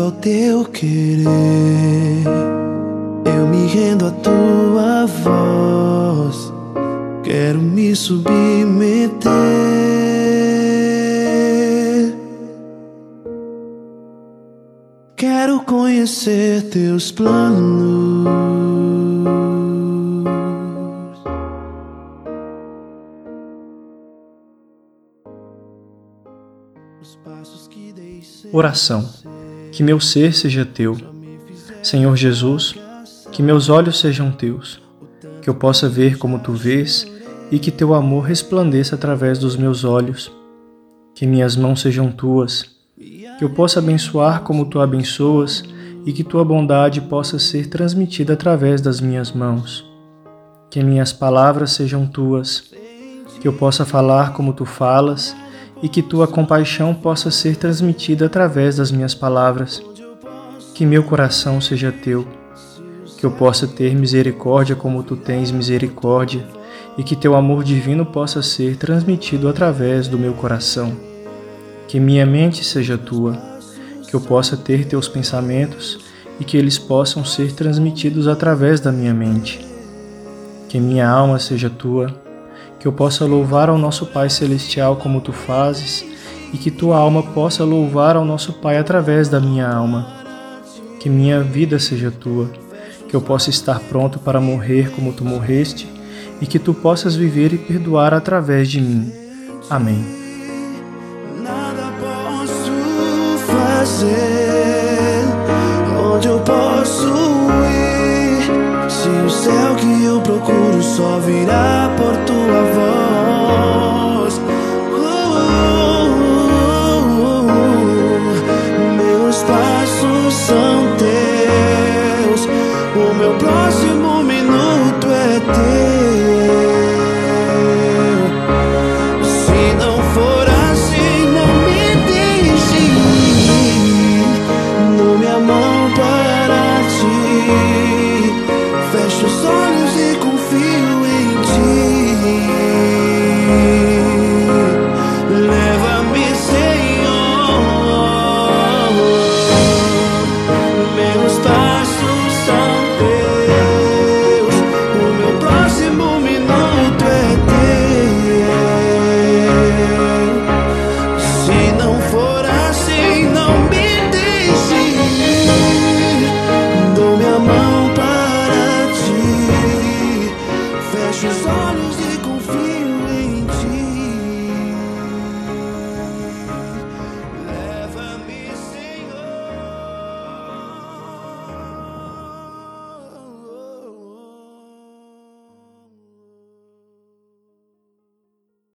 ao teu querer. Eu me rendo à tua voz. Quero me submeter. Quero conhecer teus planos. Oração. Que meu ser seja teu. Senhor Jesus, que meus olhos sejam teus, que eu possa ver como tu vês e que teu amor resplandeça através dos meus olhos. Que minhas mãos sejam tuas, que eu possa abençoar como tu abençoas e que tua bondade possa ser transmitida através das minhas mãos. Que minhas palavras sejam tuas, que eu possa falar como tu falas e que tua compaixão possa ser transmitida através das minhas palavras. Que meu coração seja teu, que eu possa ter misericórdia como tu tens misericórdia, e que teu amor divino possa ser transmitido através do meu coração. Que minha mente seja tua, que eu possa ter teus pensamentos e que eles possam ser transmitidos através da minha mente. Que minha alma seja tua, que eu possa louvar ao nosso Pai Celestial como tu fazes, e que tua alma possa louvar ao nosso Pai através da minha alma. Que minha vida seja tua, que eu possa estar pronto para morrer como tu morreste, e que tu possas viver e perdoar através de mim. Amém. Nada posso fazer, onde eu posso ir, se o céu que eu procuro só virá por precious all is